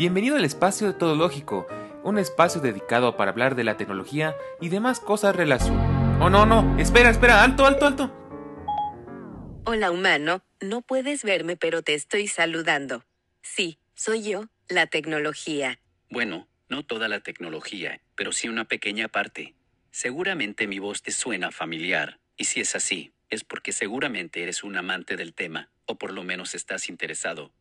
Bienvenido al espacio de Todo Lógico, un espacio dedicado para hablar de la tecnología y demás cosas relacionadas. Oh, no, no, espera, espera, alto, alto, alto. Hola humano, no puedes verme pero te estoy saludando. Sí, soy yo, la tecnología. Bueno, no toda la tecnología, pero sí una pequeña parte. Seguramente mi voz te suena familiar, y si es así, es porque seguramente eres un amante del tema, o por lo menos estás interesado.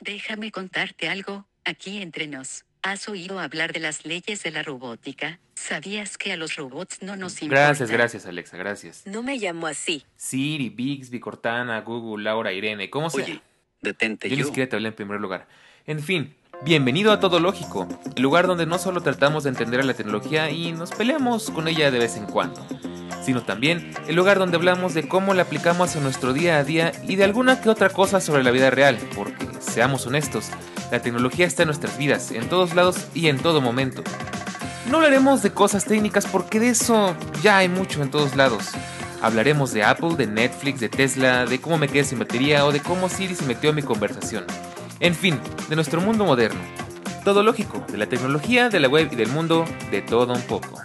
Déjame contarte algo, aquí entre nos. ¿Has oído hablar de las leyes de la robótica? ¿Sabías que a los robots no nos importa? Gracias, gracias, Alexa, gracias. No me llamo así. Siri, Bixby, Cortana, Google, Laura, Irene, ¿cómo se Oye, detente Yo yo. ni siquiera te hablé en primer lugar. En fin, bienvenido a Todo Lógico, el lugar donde no solo tratamos de entender a la tecnología y nos peleamos con ella de vez en cuando, sino también el lugar donde hablamos de cómo la aplicamos en nuestro día a día y de alguna que otra cosa sobre la vida real, porque, seamos honestos, la tecnología está en nuestras vidas, en todos lados y en todo momento. No hablaremos de cosas técnicas porque de eso ya hay mucho en todos lados. Hablaremos de Apple, de Netflix, de Tesla, de cómo me quedé sin batería o de cómo Siri se metió en mi conversación. En fin, de nuestro mundo moderno. Todo lógico, de la tecnología, de la web y del mundo, de todo un poco.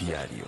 diario.